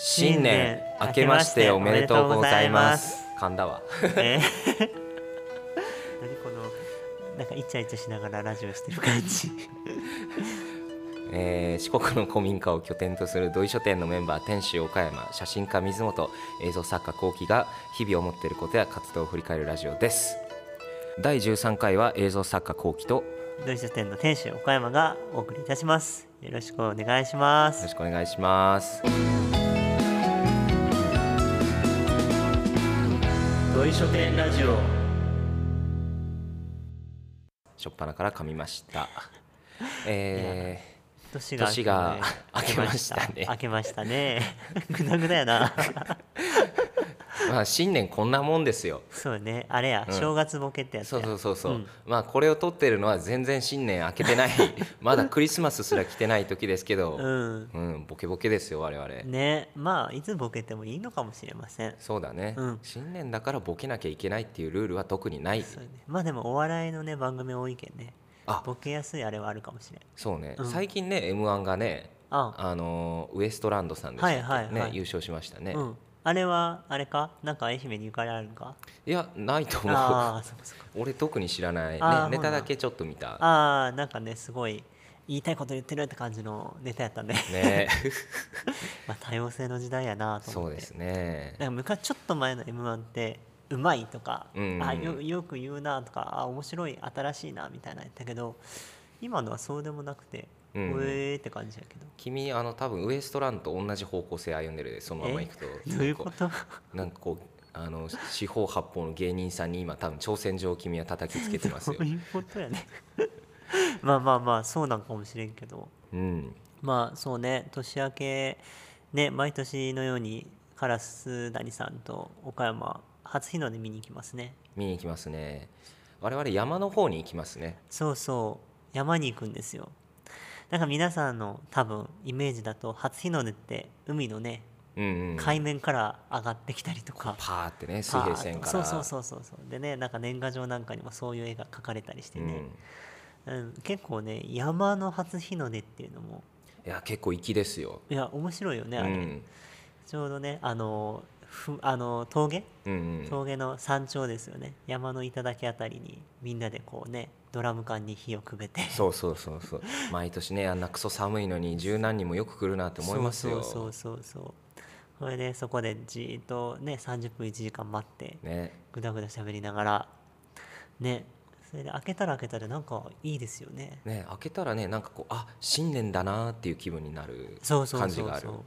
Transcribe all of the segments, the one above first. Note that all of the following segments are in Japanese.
新年明けましておめでとうございます。噛んだわえー何このなんかイチャイチャしながらラジオしてる感じ。えー四国の古民家を拠点とする土井書店のメンバー店主岡山写真家水本映像作家幸喜が日々思っていることや活動を振り返るラジオです。第13回は映像作家幸喜とよドイツ店の店主岡山がお送りいたします。よろしくお願いします。ろしくお願いします土井書店ラジオ初っ端から噛みましたええ年が明けましたね明けましたねぐだぐだやなまあ新年こんなもんですよ。そうね。あれや、うん。正月ボケってやつそやうそうそうそう、うん。まあこれを撮ってるのは全然新年明けてない。まだクリスマスすら来てない時ですけど、うん。うん、ボケボケですよ我々、ね。まあいつボケてもいいのかもしれません。そうだね、うん。新年だからボケなきゃいけないっていうルールは特にない。そうね。まあでもお笑いのね番組多いけんね。あ。ボケやすいあれはあるかもしれん。そうね、うん。最近ね m 1がねあ。あのーウエストランドさんでしたっけ、はいはいはい。ね優勝しましたね、うんあれはあれか？なんか愛媛にゆかりあるんか？いやないと思う。ああそうかそうか。俺特に知らない、ね。ネタだけちょっと見た。ああなんかねすごい言いたいこと言ってるって感じのネタやったね。ね。まあ多様性の時代やなと思って。そうですね。なんか昔ちょっと前の m 1ってうまいとか、うん。あよよく言うなとかあ面白い新しいなみたいなの言ったけど今のはそうでもなくて、ううんえーって感じやけど。君あの多分ウエストランドと同じ方向性歩んでるでそのままいくと。どういうこと？なんかこうあの四方八方の芸人さんに今多分挑戦状を君は叩きつけてますよ。どういうことやね。まあまあまあそうなんかもしれんけど。うん。まあそうね年明けね毎年のようにカラス谷さんと岡山初日の出見に行きますね。見に行きますね。我々山の方に行きますね。そうそう山に行くんですよなんか皆さんの多分イメージだと初日の出って海のねうんうん。海面から上がってきたりとか、パーってね水平線から。そうそうそうそうそう。でねなんか年賀状なんかにもそういう絵が描かれたりしてね、うん。結構ね山の初日の出っていうのも。うん、いや結構粋ですよ、いや面白いよねあれ、うん。ちょうどねあのふあの峠？うんうん、峠の山頂ですよね。山の頂あたりにみんなでこうねドラム缶に火をくべて。そうそうそうそう。毎年ねあんなクソ寒いのに十何人もよく来るなって思いますよ。そうそうそうそうそれでそこでじーっとね30分1時間待ってね。ぐだぐだ喋りながらね。それで開けたら開けたらなんかいいですよね。ね開けたらねなんかこうあ新年だなっていう気分になるそうそう感じがある。そうそう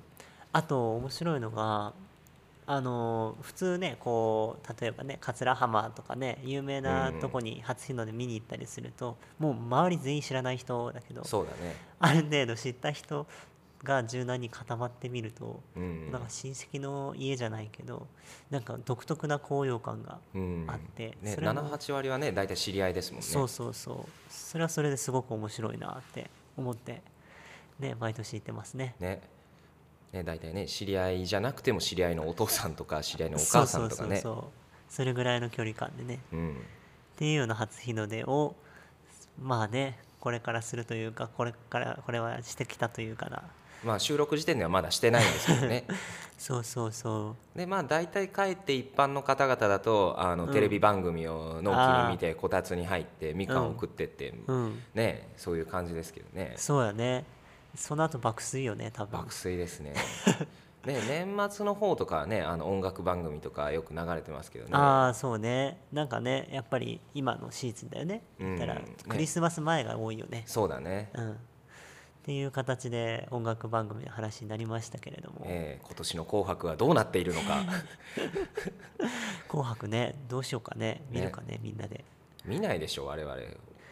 あと面白いのがあの普通ねこう例えばね桂浜とかね有名なとこに初日の出見に行ったりすると、もう周り全員知らない人だけどそうだね。ある程度知った人が柔軟に固まってみると、うんなんか親戚の家じゃないけどなんか独特な高揚感がうん。あって、ね、それも78割はね大体知り合いですもんね。そうそうそう。それはそれですごく面白いなって思ってね毎年行ってますね。ねね大体ね知り合いじゃなくても知り合いのお父さんとか 知り合いのお母さんとかね。そうそうそうそう。それぐらいの距離感でね。うん。っていうような初日の出をまあねこれからするというかこれからこれはしてきたというかな。まあ収録時点ではまだしてないんですけどね。そうそうそでまあ大体帰って一般の方々だとあの、うん。テレビ番組をのんきに見てこたつに入ってみかんをうん食ってって、ううん。ねそういう感じですけどね。そうやねその後爆睡よね多分。爆睡ですね。ね年末の方とかはねあの音楽番組とかよく流れてますけどね。ああそうね。なんかねやっぱり今のシーズンだよね。うん。言ったらね。クリスマス前が多いよね。そうだね、うん。っていう形で音楽番組の話になりましたけれども。えー今年の「紅白」はどうなっているのか。紅白ねどうしようかね。見るかね。みんなで。見ないでしょ我々。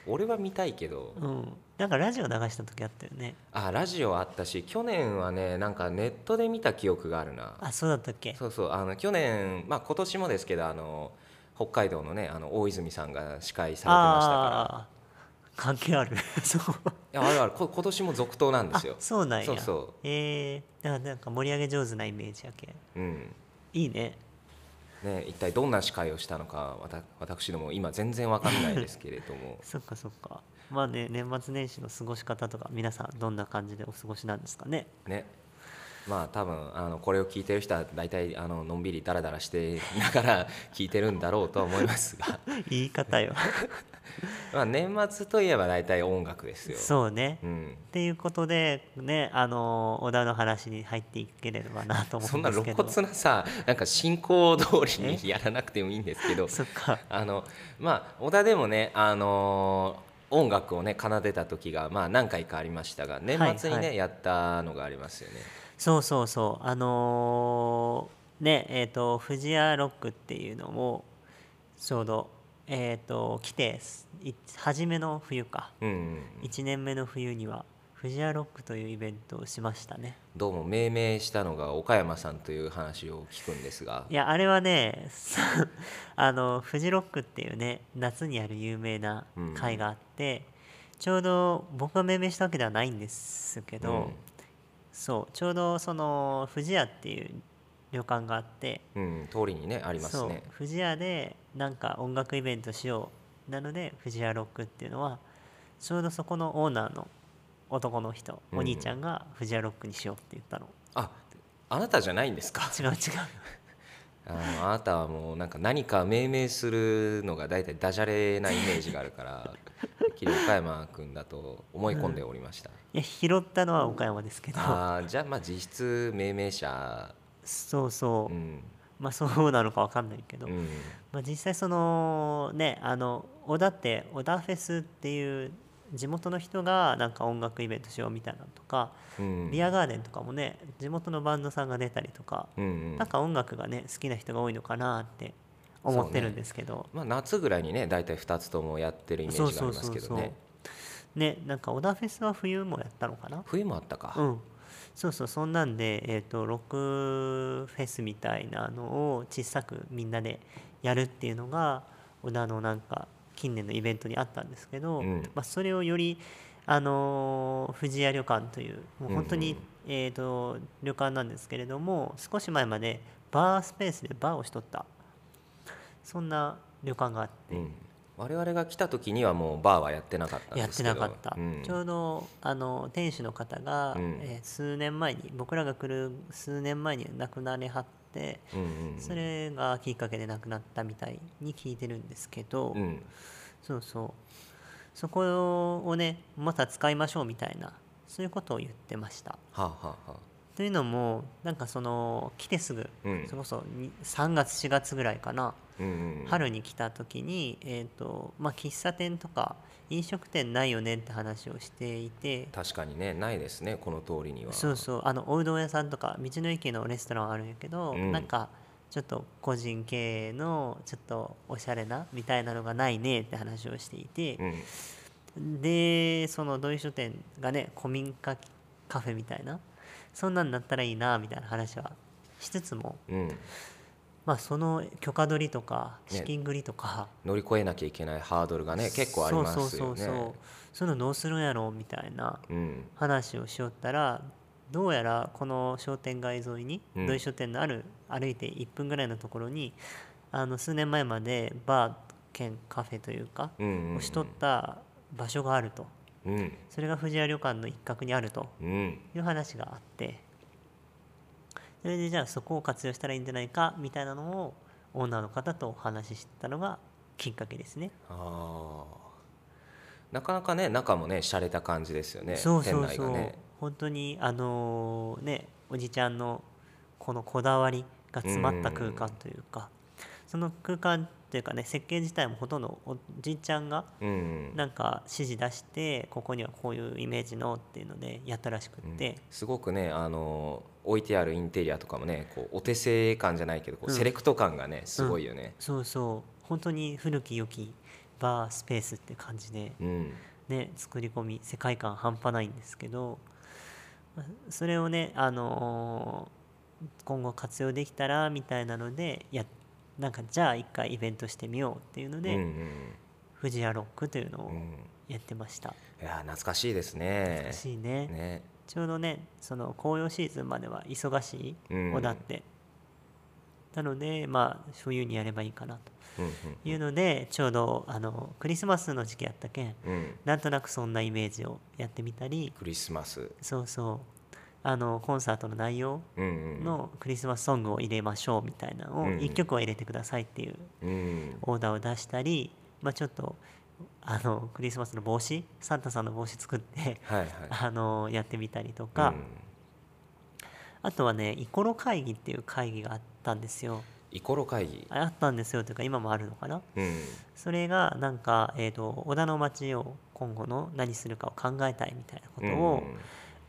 俺は見たいけど。うんなんかラジオ流した時あったよね。あラジオあったし去年はねなんかネットで見た記憶があるな。あそうだったっけ？そうそうあの去年まあ今年もですけどあの北海道のねあの大泉さんが司会されてましたから。関係ある。そう。いやあるある。こ今年も続投なんですよ。あそうなんや。そうそえ。ー、だからなんか盛り上げ上手なイメージやけうん。いいね。ね、一体どんな司会をしたのかわた私ども今全然わかんないですけれども。そっかそっかまあね年末年始の過ごし方とか皆さんどんな感じでお過ごしなんですかね？ね。まあ多分あのこれを聞いてる人は大体あののんびりダラダラしてながら 聞いてるんだろうとは思いますが。言い方よ。まあ年末といえば大体音楽ですよ。そうね、うん、っていうことでねあの小田の話に入っていければなと思そな露うんんですけど。骨なさなんか進行通りにやらなくてもいいんですけど。そっか。あのまあ小田でもねあの音楽をね奏でた時がまあ何回かありましたが年末にね、はい。やったのがありますよね。そうそうそう。あのーねえっ、と富士屋ロックっていうのをちょうどえっ、と来てい初めの冬か。うんうん1年目の冬には富士屋ロックというイベントをしましたね。どうも命名したのが岡山さんという話を聞くんですが。いやあれはね あのフジロックっていうね夏にある有名な会があって、ちょうど僕が命名したわけではないんですけど、うん。そうちょうどその富士屋っていう旅館があってうん、通りにねありますね。富士屋でなんか音楽イベントしよう。なので富士屋ロックっていうのはちょうどそこのオーナーの男の人、うん。お兄ちゃんが富士屋ロックにしようって言ったの。ああなたじゃないんですか？違う違う。あのあなたはもうなんか何か命名するのが大体ダジャレなイメージがあるからてっきり岡山君だと思い込んでおりました、いや拾ったのは岡山ですけど。ああじゃあまあ実質命名者。そうそう、うん。まあそうなのかわかんないけど、うん。まあ、実際そのねあの小田って小田フェスっていう地元の人がなんか音楽イベントしようみたいなのとか、うん。ビアガーデンとかもね地元のバンドさんが出たりとか、うんうん。なんか音楽がね好きな人が多いのかなって思ってるんですけど。まあ、夏ぐらいにね大体2つともやってるイメージがありますけどね。ねなんか小田フェスは冬もやったのかな？冬もあったか、うん。そうそうそんなんで、えー、とロックフェスみたいなのを小さくみんなでやるっていうのが小田のなんか近年のイベントにあったんですけど、うん。まあ、それをより、あのー富士屋旅館というもう本当に、うんうん。えー、と旅館なんですけれども少し前までバースペースでバーをしとった。そんな旅館があって、うん、我々が来た時にはもうバーはやってなかったんやってなかった、うん。ちょうどあの店主の方が、うん。えー数年前に僕らが来る数年前に亡くなりはっそれがきっかけで亡くなったみたいに聞いてるんですけど、うん。そうそう。そこをねまた使いましょうみたいなそういうことを言ってました。はあ、はあはあ、というのもなんかその来てすぐ、うん。それこそに3月4月ぐらいかな、うんうん春に来た時に、えーとまあ、喫茶店とか飲食店ないよねって話をしていて。確かにねないですねこの通りには。そうそう。あのおうどん屋さんとか道の駅のレストランはあるんやけど、うん。なんかちょっと個人経営のちょっとおしゃれなみたいなのがないねって話をしていて。う、ん。でその土井書店がね古民家カフェみたいなそんなんなったらいいなみたいな話はしつつも、うん。まあ、その許可取りとかね。資金繰りとか、乗り越えなきゃいけないハードルがね結構ありますよね。そうそうそうそう。そういうのどうするんやろうみたいなうん。話をしよったらどうやらこの商店街沿いにうん。土井書店のある歩いて1分ぐらいのところにあの数年前までバー兼カフェというかうんうんうん。をしとった場所があるとうん。それが富士屋旅館の一角にあるとうん。いう話があってそれでじゃあそこを活用したらいいんじゃないかみたいなのをオーナーの方とお話ししたのがきっかけですね。ああなかなかね中もね洒落た感じですよねそうそうそう、ね。本当にあのーねおじちゃんのこのこだわりが詰まった空間というか、その空間っていうかね設計自体もほとんどおじいちゃんがうんなんか指示出してここにはこういうイメージのっていうのでやったらしくって、すごくねあの置いてあるインテリアとかもねこうお手製感じゃないけどこううん。セレクト感がねすごいよね。そうそう。本当に古き良きバースペースって感じで、うん。ね、作り込み世界観半端ないんですけどまあそれをね、あのー今後活用できたらみたいなのでやなんかじゃあ一回イベントしてみようっていうので、うんうん富士屋ロックというのをうん。やってました、いや懐かしいですね。らしいね。ね。ちょうどねその紅葉シーズンまでは忙しいうん。小田って、なのでまあ冬にやればいいかなと。うんいうのでちょうどあのクリスマスの時期やったけんうんうん。なんとなくそんなイメージをやってみたり。クリスマス。そうそうあのコンサートの内容うんうん。のクリスマスソングを入れましょうみたいなのをうん1曲は入れてくださいっていううん。オーダーを出したり、まあ、ちょっとあのクリスマスの帽子サンタさんの帽子作ってはいはい。あのやってみたりとか、あとはねイコロ会議っていう会議があったんですよ。イコロ会議。あったんですよというか今もあるのかな。うん。それがなんか、えー、と小田の町を今後の何するかを考えたいみたいなことを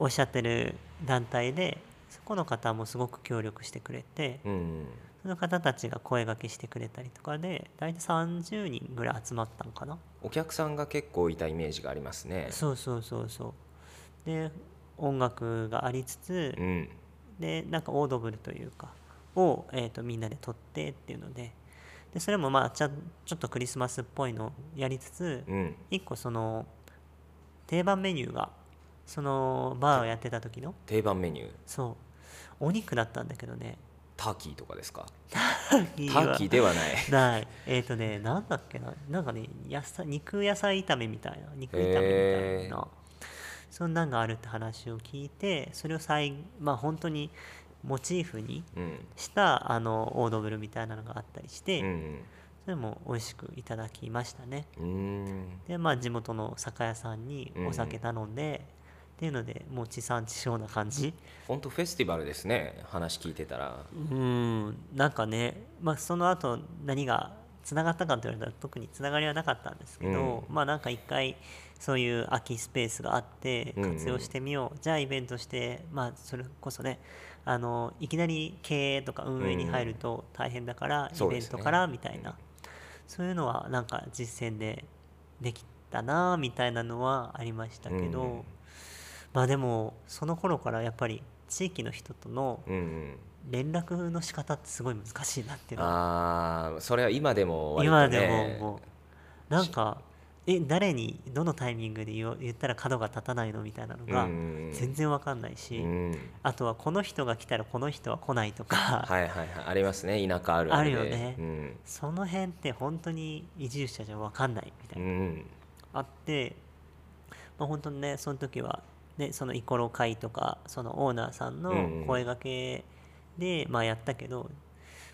おっしゃってる団体でそこの方もすごく協力してくれてうんうん。その方たちが声掛けしてくれたりとかで大体30人ぐらい集まったのかな。お客さんが結構いたイメージがありますね。そうそうそうそう。で音楽がありつつうん。でなんかオードブルというかを、えー、とみんなで撮ってっていうので。でそれもまあちゃんちょっとクリスマスっぽいのをやりつつうん。一個その定番メニューがそのバーをやってた時の？定番メニュー。そう。お肉だったんだけどね。ターキーとかですか？ターターキーではない。ない。えっ、とねなんだっけな？なんかね野菜肉野菜炒めみたいな。肉炒めみたいへなそんなんがあるって話を聞いてそれを再まあ本当にモチーフにうん。したあのオードブルみたいなのがあったりして、うんそれも美味しくいただきましたね。うんうん。でまあ地元の酒屋さんにお酒頼んで、っていうのでもう地産地消な感じ。本当フェスティバルですね話聞いてたら。うんなんかね、まあ、その後何がつながったかって言われたら特につながりはなかったんですけど、まあなんか一回そういう空きスペースがあってうん。うん活用してみよう、じゃあイベントしてまあそれこそねあのいきなり経営とか運営に入ると大変だから、そうですね。イベントからみたいな。そういうのはなんか実践でできたなみたいなのはありましたけど、うんまあでもその頃からやっぱり地域の人とのうんうん連絡の仕方ってすごい難しいなっていうのはああそれは今でも割と今ねでももうなんかえ誰にどのタイミングで言ったら角が立たないのみたいなのがうん。全然わかんないし、うん。あとはこの人が来たらこの人は来ないとか、はいはいはい。ありますね田舎あるあるで。あるよね。うん。その辺って本当に移住者じゃわかんないみたいな、うん。あって、まあ、本当にねその時は、ね、そのイコロ会とかそのオーナーさんの声掛けで、まあ、やったけど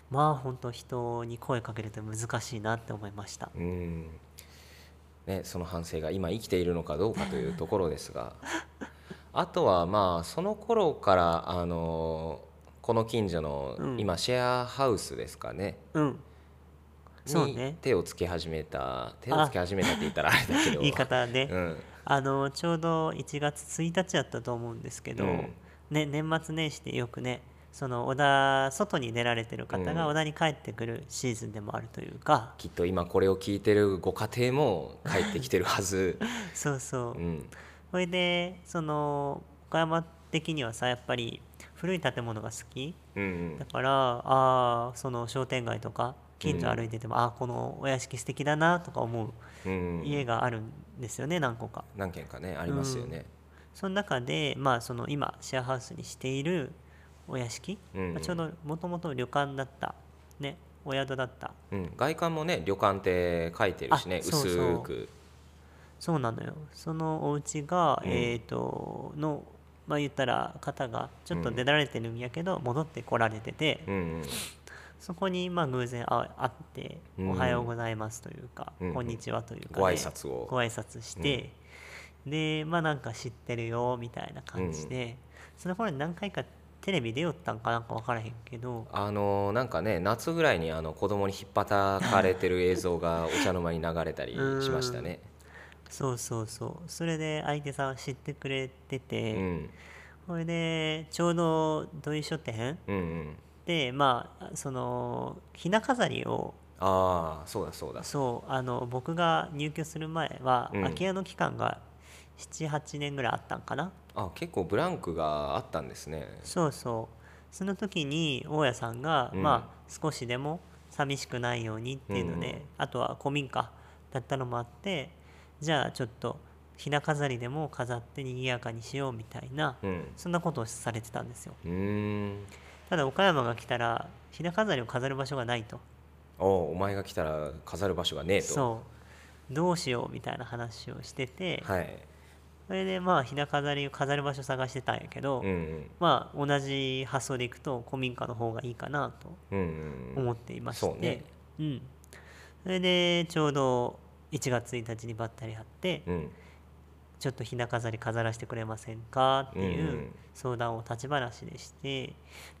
まあ本当人に声かけるって難しいなって思いました。うん。ね、その反省が今生きているのかどうかというところですが。あとはまあその頃からあのこの近所の、うん。今シェアハウスですかね。うん。そうにね手をつけ始めた手をつけ始めたって言ったらあれだけど。言い方で、うんあのちょうど1月1日やったと思うんですけど、うん。ね、年末年始でよくねその小田外に出られてる方うん。が小田に帰ってくるシーズンでもあるというか、きっと今これを聞いてるご家庭も帰ってきてるはず、そうそう、うん。それでその岡山的にはさやっぱり古い建物が好き。うん。だからあーその商店街とか近所歩いてても、ああこのお屋敷素敵だなとか思ううん、家があるんですよね何個か。何軒かねありますよね、その中で、まあ、その今シェアハウスにしているお屋敷、うん。まあちょうどもともと旅館だった、ね、お宿だった。うん。外観もね旅館って書いてるしねあそうそう。薄く。そうなのよ。そのお家が、うん。えっ、とのまあ言ったら方がちょっと出られてるんやけど、戻ってこられてて、うんうんそこにまあ偶然会会って「うん。おはようございます」というか「うんこんにちは」というかで、ご挨拶を。ご挨拶して、でまあなんか知ってるよみたいな感じで、その頃に何回かテレビ出よったんかなんか分からへんけどあのなんかね夏ぐらいにあの子供に引っ張かれてる映像がお茶の間に流れたり しましたね。そうそうそう。それで相手さん知ってくれてうて、ん。それでちょうど土井書店うんうん、でまあそのひな飾りをああそうだそうだ。そうあの僕が入居する前は、うん。空き家の期間が78年ぐらいあったんかな。あ結構ブランクがあったんですね。そうそう。その時に大家さんが、うん。まあ少しでも寂しくないようにっていうので、うん。あとは古民家だったのもあってじゃあちょっとひな飾りでも飾って賑やかにしようみたいな、うん。そんなことをされてたんですよ。うーんただ岡山が来たらひな飾りを飾る場所がないと。おお前が来たら飾る場所がねえと。そう。どうしようみたいな話をしてて、はい。それでまあひな飾りを飾る場所探してたんやけど、うんうん。まあ同じ発想でいくと古民家の方がいいかなとうんうん思っていまして、そうね。うん、それでちょうど1月1日にばったり会って、うんちょっとひな飾り飾らせてくれませんか？っていんううん。相談を立ち話でして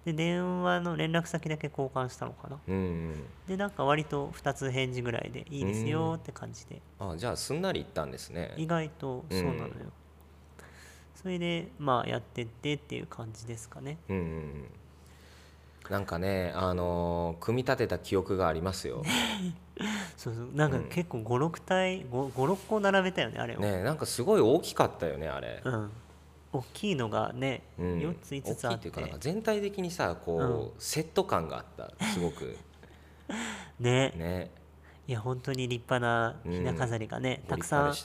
で電話の連絡先だけ交換したのかな？うんうん。でなんか割と2つ返事ぐらいでいいですよって感じで。あじゃあすんなりいったんですね。意外とそうなのよ、うん。それでまあやってってっていう感じですかね。うんなんかねあのー組み立てた記憶がありますよ。そうそう。なんか結構56体56個並べたよねあれを、ねなんかすごい大きかったよねあれ。うん。大きいのがね、うん。4つ5つあっ大きいっていうかなんかて全体的にさこう、セット感があったすごく。ね。ねいや本当に立派なひな飾りがね、たくさんね。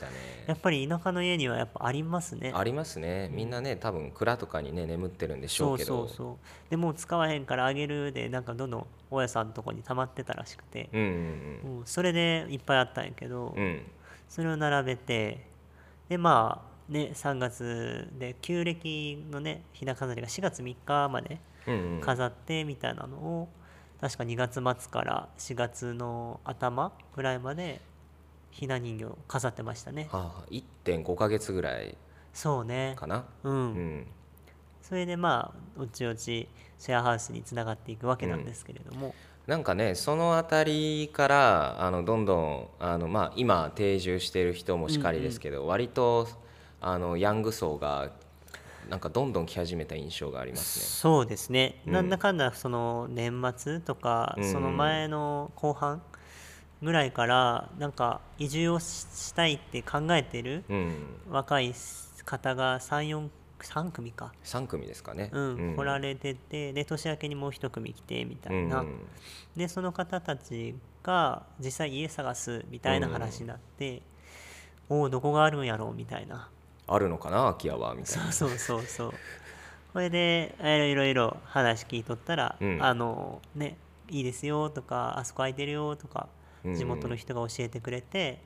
やっぱり田舎の家にはやっぱありますね。ありますね。みんなね多分蔵とかにね眠ってるんでしょそううけど。そうそうでもう使わへんからあげるでなんかどんどん大家さんのとこに溜まってたらしくて、うんうんうん。それでいっぱいあったんやけど、うん。うんそれを並べてでまあね3月で旧暦のねひな飾りが4月3日までうんうん。飾ってみたいなのを、確か2月末から4月の頭ぐらいまでひな人形を飾ってましたね。はあ、1.5ヶ月ぐらいそうね。かな？うん、うん。それでまあおちおちシェアハウスにつながっていくわけなんですけれども、なんかねその辺りからあのどんどんあの、まあ、今定住してる人もしかりですけど、割とあのヤング層がなんかどんどん来始めた印象がありますそうですね、うん。なんだかんだその年末とか、うん。その前の後半ぐらいからなんか移住をししたいって考えてるね。うん、若い方が34 3組か、3組ですかね。うん。来られててで年明けにもう一組来てみたいな、うん。でその方たちが実際家探すみたいな話になって、おおどこがあるんやろうみたいなあるのかな空き家はみたいな。そうそうそう。そう。これでえいろいろ話聞いとったら、うん。あのねいいですよとかあそこ空いてるよとかうん地元の人が教えてくれて、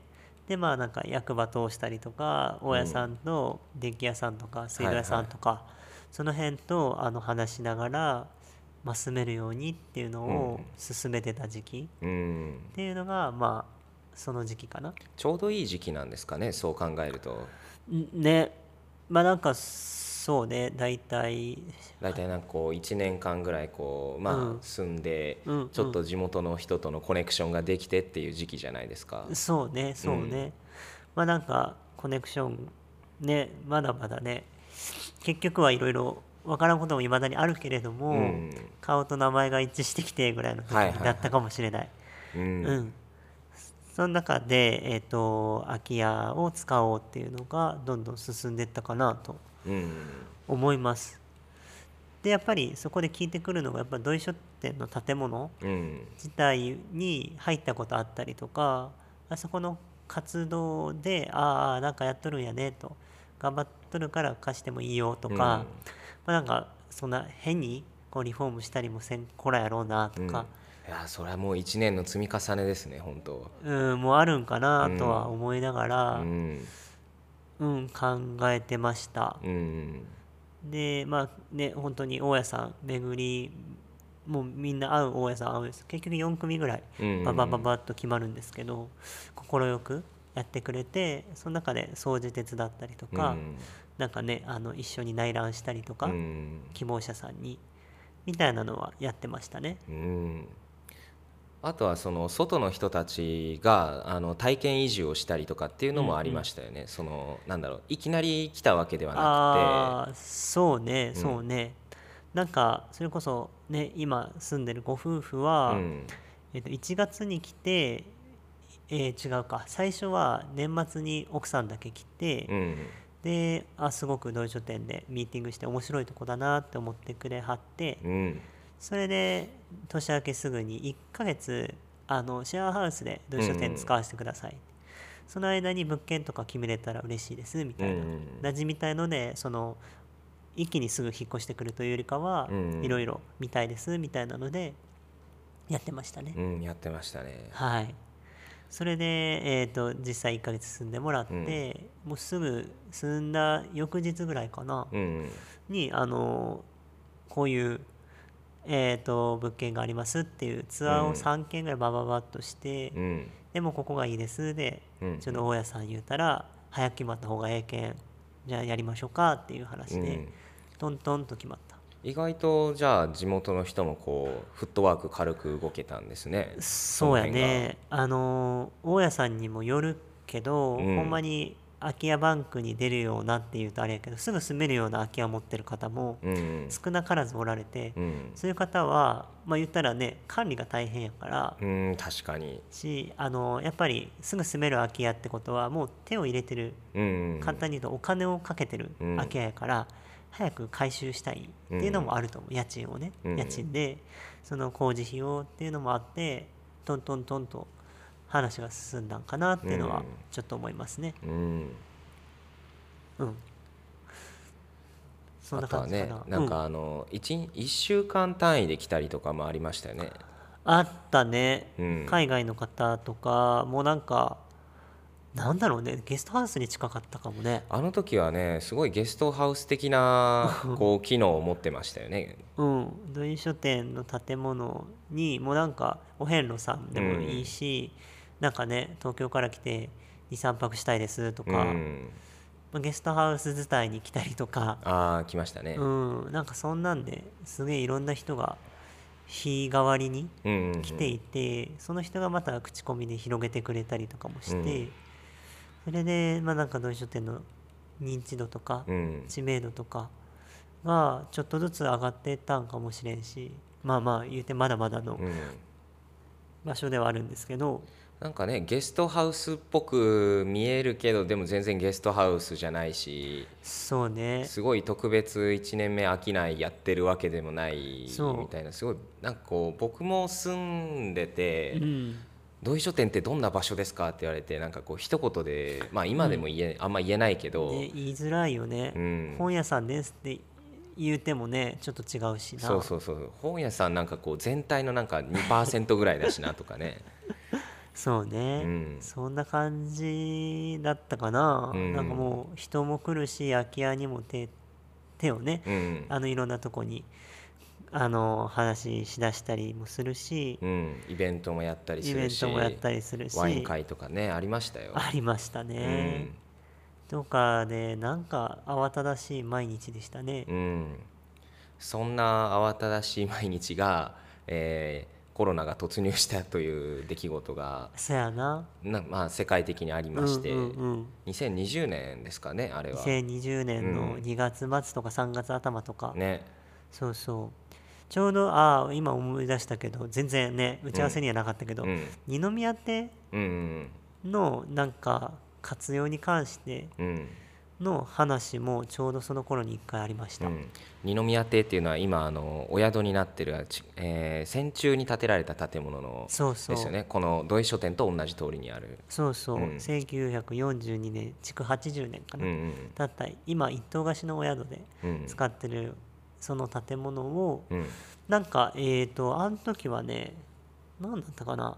でまあなんか役場通したりとか大家さんと電気屋さんとか水道屋さんとか、その辺とあの話しながら、まあ、住めるようにっていうのを進めてた時期うん、っていうのがまあその時期かな。ちょうどいい時期なんですかねそう考えると。んね。まあなんかそうね大体。大体なんかこう1年間ぐらいこうまあうん。住んでうんうん。ちょっと地元の人とのコネクションができてっていう時期じゃないですか。そうねそうね、まあなんかコネクションねまだまだね。結局はいろいろ分からんこともいまだにあるけれども、うん。顔と名前が一致してきてぐらいの時はいはいはい。だったかもしれない。うん。うんその中で、えー、と空き家を使おうっていうのがどんどん進んでいったかなとうん。思います。でやっぱりそこで聞いてくるのがやっぱ土井書店の建物うん。自体に入ったことあったりとかあそこの活動でああなんかやっとるんやねと。頑張っとるから貸してもいいよとか、まあ、なんかそんな変にこうリフォームしたりもせんこらやろうなとうん。か、いやそれはもう1年の積み重ねですね本当。うん、もうあるんかなとは思いながらう、ん。うん考えてました。うん。でまあね本当に大家さん巡りもうみんな会う大家さん会うんです。結局4組ぐらいうんババババッと決まるんですけど快くやってくれてその中で掃除手伝ったりとか、うん。なんかねあの一緒に内覧したりとか、うん。希望者さんにみたいなのはやってましたね。うんあとはその外の人たちがあの体験移住をしたりとかっていうのもありましたよね、そのなんだろういきなり来たわけではなああそうねうん。そうね、なんかそれこそね今住んでるご夫婦くて、は、うん。えっと、1月に来て、えー違うか。最初は年末に奥さんだけ来て、うん。であすごく同書店でミーティングして面白いとこだなって思ってくれはって、うんそれで年明けすぐに1ヶ月あのシェアハウスで同書店使わせてください、その間に物件とか決めれたら嬉しいですみたいな、うん。馴染みたいのでその一気にすぐ引っ越してくるというよりかは、うん。いろいろ見たいですみたいなのでやってましたね、うん、やってましたね。はい。それで、えー、と実際1ヶ月住んでもらって、もうすぐ住んだ翌日ぐらいかな、うん。にあのこういう、えー、と物件がありますっていうツアーをうん3件ぐらいバババッとして、うん。でもここがいいですでうん。ちょうど大家さん言うたら早く決まった方がええけんじゃあやりましょうかっていう話で、うん。トントンと決まった。意外とじゃあ地元の人もこうフットワーク軽く動けたんですね。そうやね。あの大家さんにもよるけど、うん。ほんまに空き家バンクに出るようなっていうとあれやけどすぐ住めるような空き家を持ってる方もうん少なからずおられて、うん。そういう方はまあ言ったらね管理が大変やからうん確かに。しあのやっぱりすぐ住める空き家ってことはもう手を入れてるうん簡単に言うとお金をかけてるうん。空き家やから、早く回収したいっていうのもあると思う、家賃をね、うん家賃でその工事費用っていうのもあってトントントンと話が進んだんかなっていうのはうん。ちょっと思いますね。うん。うん。そんな感じかな,、ねなんかあの 1, 一週間単位で来たりとかもありましたよね。あったね、うん。海外の方とかもうなんかなんだろうね。ゲストハウスに近かったかもね。あの時はねすごいゲストハウス的な こう機能を持ってましたよね。うん。土井書店の建物にもうなんかお遍路さんでもいいし、なんかね東京から来て23泊したいですとうか、ん。まあゲストハウス伝いに来たりとか、ああ来ましたね。うん、なんかそんなんですげえいろんな人が日替わりに来ていて、その人がまた口コミで広げてくれたりとかもして、うん。それでまあなんか土井書店の認知度とか、うん。知名度とかがちょっとずつ上がってったんかもしれんしまあまあ言うてまだまだのうん。場所ではあるんですけど、なんかねゲストハウスっぽく見えるけどでも全然ゲストハウスじゃないしそうね。すごい特別1年目飽きないやってるわけでもないそう。みたいな。すごいなんかこう僕も住んでてうん「土井書店ってどんな場所ですか?」って言われてなんかこう一言でまあ今でも言え、あんま言えないけど、で言いづらいよね、うん。本屋さんですって言うてもねちょっと違うしな。そうそうそう本屋さんなんかこう全体のなんか2%ぐらいだしなとかね そうね、うん。そんな感じだったかな、うん。なんかもう人も来るし空き家にも手手をね、うん、あのいろんなとこに。あの話しだしたりもするし、うん、イベントもやったりすイベンるしトもやったりするし。ワイン会とかねありましたよ。ありましたね、とかでなんか慌ただしい毎日でしたね。そんな慌ただしい毎日が、えーコロナが突入したという出来事がそやな。な、まあ、世界的にありまして、うんうんうん。2020年ですかねあれは。2020年のうん。2月末とか3月頭とか、ね。そうそう。ちょうどああ今思い出したけど全然ね打ち合わせにはなかったけど、うん。二宮邸うんのなんか活用に関してうんうんの話もちょうどその頃に一回ありました、うん、二宮邸っていうのは今あのお宿になってる、ちえー戦中に建てられた建物のそうそう。ですよねこの土井書店と同じ通りにある。そうそう、うん。1942年築80年かな、うんうんだった今一棟貸しのお宿でうん。使ってるその建物をうん。なんかえっ、とあの時はね何だったかな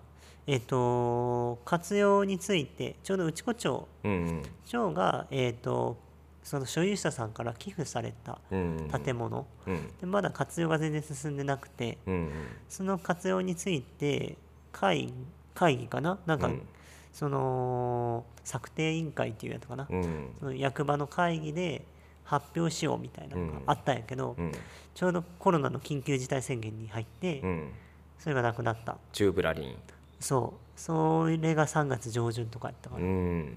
えっ、と活用についてちょうど内子町うんうん。町がえっ、とその所有者さんから寄付されたうん建物、うん。でまだ活用が全然進んでなくてうんうん。その活用について会会議かな？なんか、うん。その策定委員会っていうやつかな、うん。その役場の会議で発表しようみたいなのがあったんやけど、うん。ちょうどコロナの緊急事態宣言に入って、うん。それがなくなった。チューブラリンそう。それが3月上旬とかやったかうな、ん。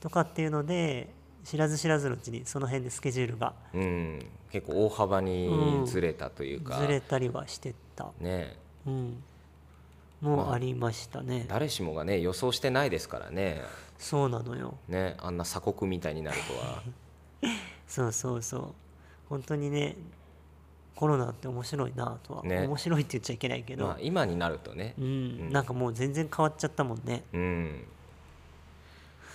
とかっていうので知らず知らずのうちにその辺でスケジュールがうん。結構大幅にずれたというか、ずれたりはしてた、ね。うん。もうありましたね、誰しもがね予想してないですからね。そうなのよ。ねあんな鎖国みたいになるとは。そうそうそう。本当にねコロナって面白いなとは、ね。面白いって言っちゃいけないけど、まあ今になるとね。うん、なんかもう全然変わっちゃったもんね。うん。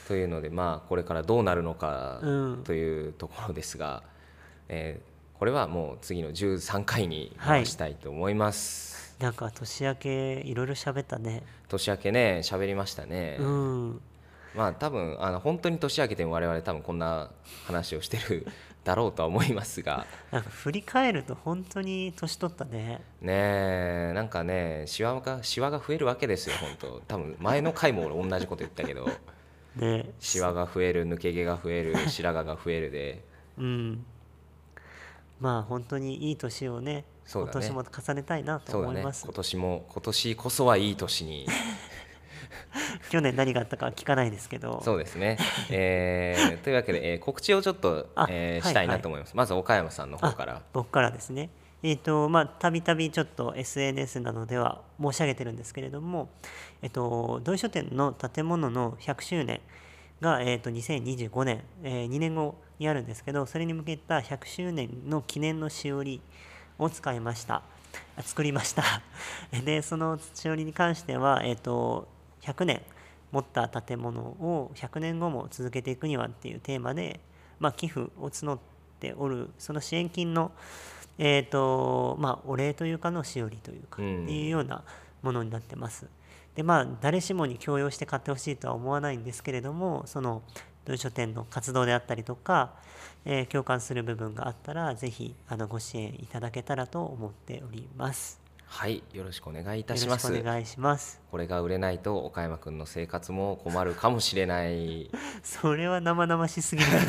というのでまあこれからどうなるのかうん。というところですが、えーこれはもう次の13回に回したいと思います、なんか年明けいろいろ喋ったね。年明けね喋りましたね、うん。まあ多分あの本当に年明けても我々多分こんな話をしてるだろうとは思いますが。なんか振り返ると本当に年取ったね。ねえなんかねシワがシワが増えるわけですよ本当。多分前の回も俺同じこと言ったけど。ね。シワが増える抜け毛が増える白髪が増えるで。うん。まあ本当にいい年をねそうだね。今年も重ねたいなと思います、今年も今年こそはいい年に 去年何があったかは聞かないですけど。そうですね、えー というわけで、えー告知をちょっと、あえーはいしたいなと思います、まず岡山さんの方から。僕からですね。えっ、とまあたびたびちょっと SNS などでは申し上げてるんですけれどもえっ、と土井書店の建物の100周年が、えー、と2025年、え2年後にあるんですけどそれに向けた100周年の記念のしおりを使いました。あ作りました。でそのしおりに関しては、えー、と100年持った建物を100年後も続けていくにはっていうテーマで、まあ、寄付を募っておるその支援金の、えーとまあ、お礼というかのしおりというか、うんっていうようなものになってます。でまあ誰しもに強要して買ってほしいとは思わないんですけれどもその土井書店の活動であったりとか、えー共感する部分があったらぜひあのご支援いただけたらと思っております。はいよろしくお願いいたししますくお願いします。これが売れないと岡山君の生活も困るかもしれない、それは生々しすぎる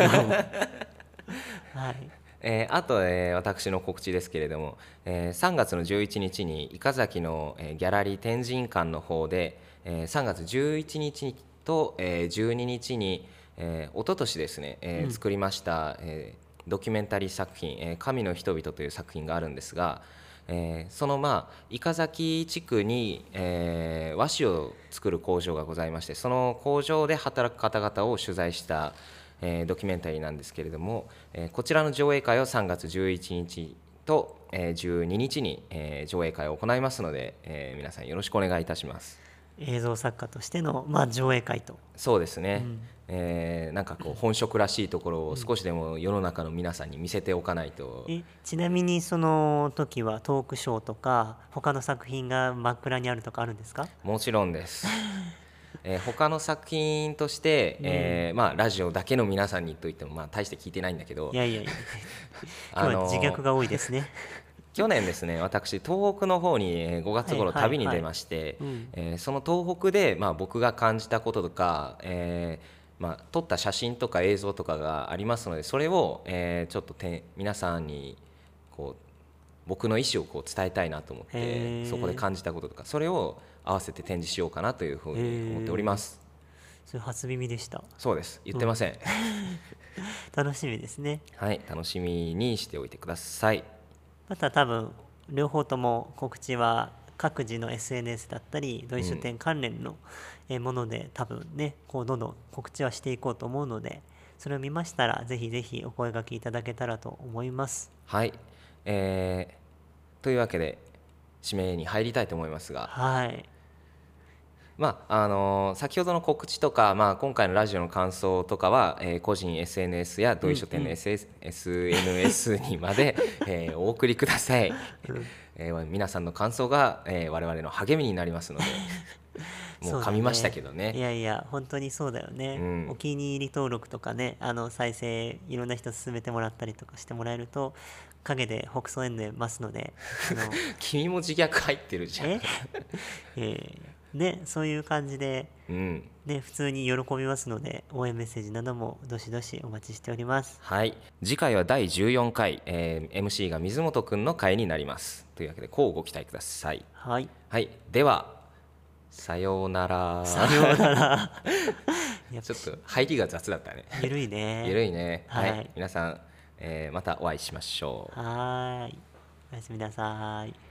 はい。えーあと、えー私の告知ですけれども、えー3月の11日に伊香崎の、えーギャラリー天神館の方で、えー3月11日と、えー12日に、えー、一昨年ですね、えー作りました、えードキュメンタリー作品「えー神の人々」という作品があるんですが、えーそのまあ伊香崎地区に、えー和紙を作る工場がございましてその工場で働く方々を取材した、えードキュメンタリーなんですけれども、えこちらの上映会を3月11日と、えー12日に、え上映会を行いますので、え皆さんよろしくお願いいたします。映像作家としての、まあ、上映会と。そうですね、えーなんかこう本職らしいところを少しでも世の中の皆さんに見せておかないと、えちなみにその時はトークショーとか他の作品が真っ暗にあるとかあるんですか？もちろんです。えー他の作品として、えーまあ、ラジオだけの皆さんにといっても、まあ、大して聞いてないんだけど。いやいやいや。あのー今日は自虐が多いですね。去年ですね私東北の方にえー5月頃旅に出まして、うん。えーその東北で、まあ、僕が感じたこととか、えーまあ、撮った写真とか映像とかがありますのでそれを、えーちょっとて皆さんにこう僕の意思をこう伝えたいなと思ってそこで感じたこととかそれを合わせて展示しようかなというふうに思っております。それ初耳でした。そうです。言ってません、楽しみですね。はい楽しみにしておいてくださいまた多分両方とも告知は各自の SNS だったり土井書店関連のえーもので多分ねこうどんどん告知はしていこうと思うのでそれを見ましたらぜひぜひお声掛けいただけたらと思います。はい、えーというわけで締めに入りたいと思いますが、はい。まああのー先ほどの告知とか、まあ、今回のラジオの感想とかは、えー個人 SNS や同意書店の SS、SNS にまで、えーお送りください、えー皆さんの感想が、えー我々の励みになりますので もう噛みましたけどね。いやいや本当にそうだよね、うん。お気に入り登録とかねあの再生いろんな人勧めてもらったりとかしてもらえると陰で北総園でますので 君も自虐入ってるじゃん。え？えーねそういう感じでうん。ね普通に喜びますので応援メッセージなどもどしどしお待ちしております。はい。次回は第14回、えー MC が水本くんの回になります。というわけでこうご期待ください。はい。はい。ではさようなら。さようなら。ちょっと入りが雑だったね。ゆるいね。ゆるいね。はい、はい。皆さん、えーまたお会いしましょう。はーい。おやすみなさい